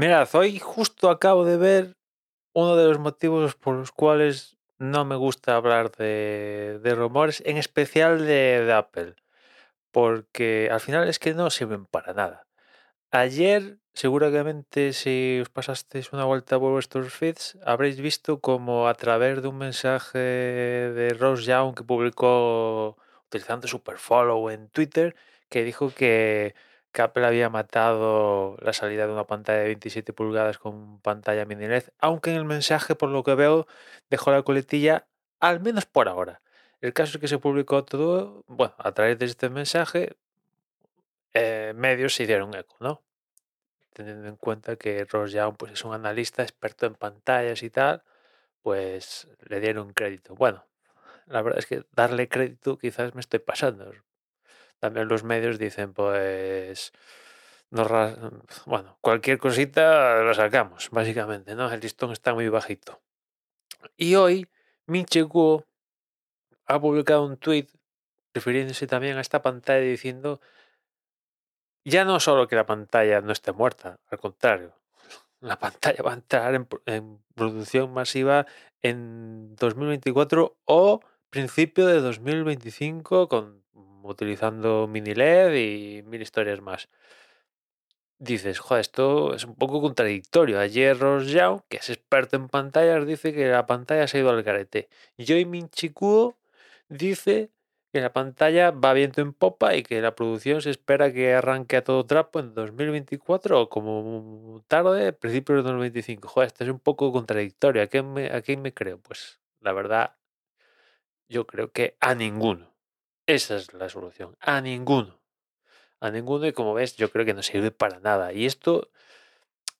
Mirad, hoy justo acabo de ver uno de los motivos por los cuales no me gusta hablar de, rumores, en especial de, de Apple, porque al final es que no sirven para nada. Ayer, seguramente, si os pasasteis una vuelta por vuestros feeds, habréis visto como a través de un mensaje de Ross Young que publicó utilizando Superfollow en Twitter, que dijo que, que Apple había matado la salida de una pantalla de 27 pulgadas con pantalla mini LED, aunque en el mensaje, por lo que veo, dejó la coletilla, al menos por ahora. El caso es que se publicó todo, bueno, a través de este mensaje, eh, medios se dieron eco, ¿no? Teniendo en cuenta que Ross Young pues, es un analista experto en pantallas y tal, pues le dieron crédito. Bueno, la verdad es que darle crédito quizás me estoy pasando. También los medios dicen, pues, no ras- bueno, cualquier cosita lo sacamos, básicamente, ¿no? El listón está muy bajito. Y hoy, Minche ha publicado un tweet refiriéndose también a esta pantalla diciendo ya no solo que la pantalla no esté muerta, al contrario, la pantalla va a entrar en, en producción masiva en 2024 o principio de 2025 con, utilizando mini LED y mil historias más. Dices, joder, esto es un poco contradictorio. Ayer Ross Young, que es experto en pantallas, dice que la pantalla se ha ido al garete. Y hoy Minchi Kuo dice que la pantalla va viento en popa y que la producción se espera que arranque a todo trapo en 2024 o como tarde, principios de 2025. Joder, esto es un poco contradictorio. ¿A quién me, a quién me creo? Pues la verdad, yo creo que a ninguno. Esa es la solución. A ninguno. A ninguno y como ves, yo creo que no sirve para nada. Y esto,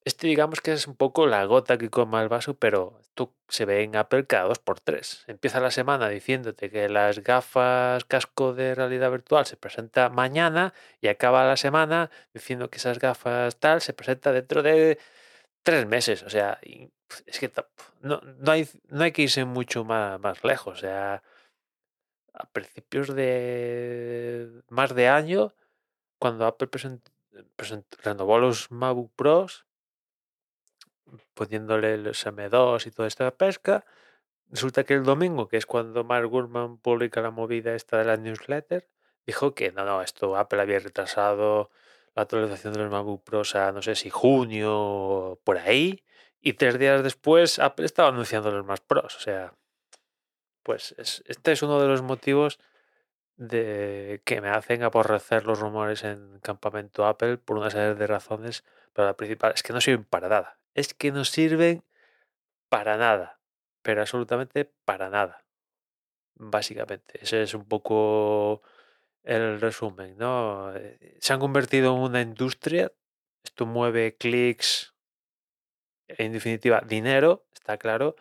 este digamos que es un poco la gota que coma el vaso, pero esto se ve en Apple cada dos por tres. Empieza la semana diciéndote que las gafas casco de realidad virtual se presenta mañana y acaba la semana diciendo que esas gafas tal se presenta dentro de tres meses. O sea, es que no, no, hay, no hay que irse mucho más, más lejos. O sea, a principios de más de año, cuando Apple present- present- renovó los MacBook Pros, poniéndole los M2 y toda esta pesca, resulta que el domingo, que es cuando Mark Gurman publica la movida esta de la newsletter, dijo que no, no, esto Apple había retrasado la actualización de los MacBook Pros a no sé si junio o por ahí, y tres días después Apple estaba anunciando los más Pros. O sea, pues es- este es uno de los motivos de que me hacen aborrecer los rumores en campamento Apple por una serie de razones, pero la principal es que no sirven para nada. Es que no sirven para nada, pero absolutamente para nada. Básicamente, ese es un poco el resumen, ¿no? Eh, Se han convertido en una industria, esto mueve clics, en definitiva, dinero, está claro,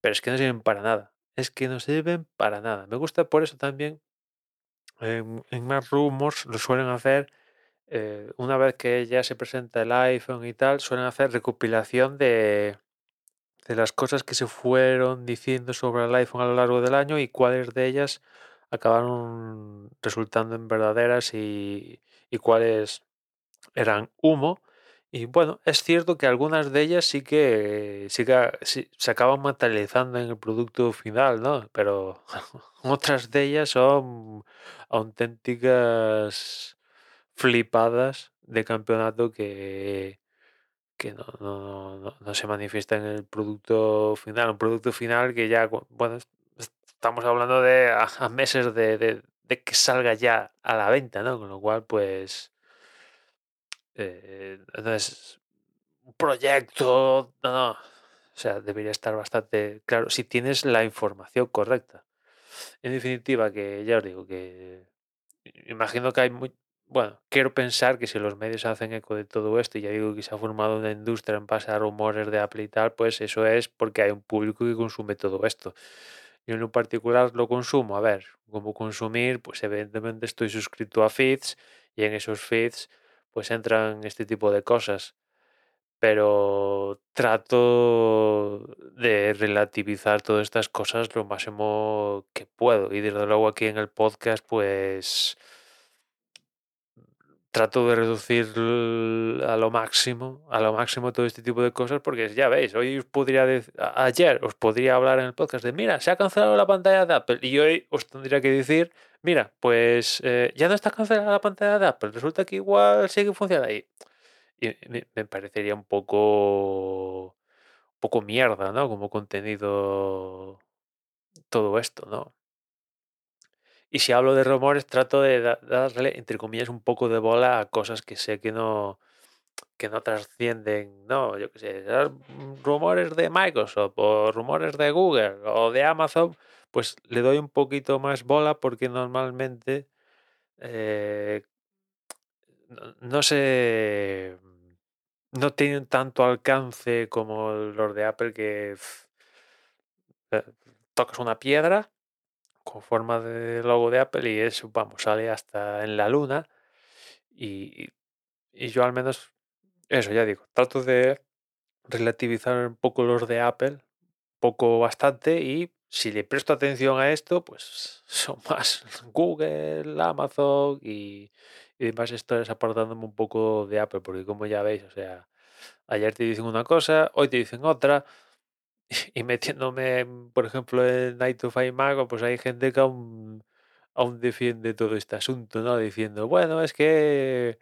pero es que no sirven para nada. Es que no sirven para nada. Me gusta por eso también en, en más rumors lo suelen hacer eh, una vez que ya se presenta el iPhone y tal, suelen hacer recopilación de, de las cosas que se fueron diciendo sobre el iPhone a lo largo del año y cuáles de ellas acabaron resultando en verdaderas y, y cuáles eran humo. Y bueno, es cierto que algunas de ellas sí que, sí que sí- se acaban materializando en el producto final, ¿no? Pero otras de ellas son auténticas flipadas de campeonato que, que no, no, no- no se manifiesta en el producto final. Un producto final que ya, bueno, es- estamos hablando de a, a meses de, de- de que salga ya a la venta, ¿no? Con lo cual, pues, eh, no es un proyecto, no, no. O sea, debería estar bastante claro si tienes la información correcta. En definitiva, que ya os digo que imagino que hay muy... Bueno, quiero pensar que si los medios hacen eco de todo esto, y ya digo que se ha formado una industria en base a rumores de Apple y tal, pues eso es porque hay un público que consume todo esto. Yo en lo particular lo consumo. A ver, como consumir, pues evidentemente estoy suscrito a feeds y en esos feeds pues entran este tipo de cosas. Pero trato de relativizar todas estas cosas lo máximo que puedo. Y desde luego aquí en el podcast, pues trato de reducir a lo máximo, a lo máximo todo este tipo de cosas, porque ya veis, hoy os podría decir, ayer os podría hablar en el podcast de, mira, se ha cancelado la pantalla de Apple, y hoy os tendría que decir, mira, pues eh, ya no está cancelada la pantalla de Apple, resulta que igual sigue funcionando ahí. Y me, parecería un poco, un poco mierda, ¿no? Como contenido todo esto, ¿no? Y si hablo de rumores, trato de darle, entre comillas, un poco de bola a cosas que sé que no, que no trascienden, no, yo qué sé, rumores de Microsoft o rumores de Google o de Amazon, pues le doy un poquito más bola porque normalmente eh, no, sé, no tienen tanto alcance como los de Apple que eh, tocas una piedra con forma de logo de Apple y eso, vamos, sale hasta en la luna. Y, yo al menos, eso ya digo, trato de relativizar un poco los de Apple, poco bastante, y si le presto atención a esto, pues son más Google, Amazon y, y demás historias aportándome un poco de Apple, porque como ya veis, o sea, ayer te dicen una cosa, hoy te dicen otra, y metiéndome, por ejemplo, en Night to Find Mago, pues hay gente que aún, defiende todo este asunto, ¿no? Diciendo, bueno, es que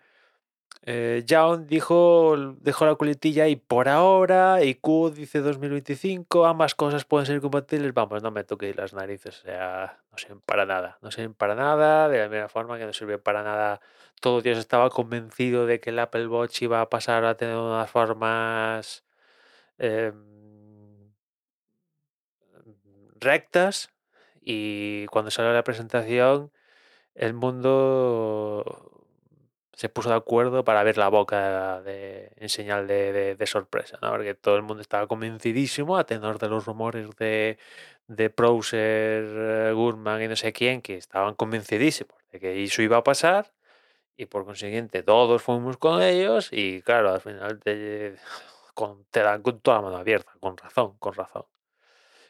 eh, dijo, dejó la coletilla ahí por ahora, y Q dice 2025, ambas cosas pueden ser compatibles, vamos, no me toquéis las narices, o sea, no sirven para nada, no sirven para nada, de la misma forma que no sirve para nada, todo Dios estaba convencido de que el Apple Watch iba a pasar a tener unas formas... Em, rectas y cuando salió la presentación el mundo se puso de acuerdo para ver la boca de, en señal de, sorpresa, ¿no? porque todo el mundo estaba convencidísimo a tenor de los rumores de, de Browser, eh, Gurman y no sé quién, que estaban convencidísimos de que eso iba a pasar y por consiguiente todos fuimos con ellos y claro, al final te, te dan con toda la mano abierta, con razón, con razón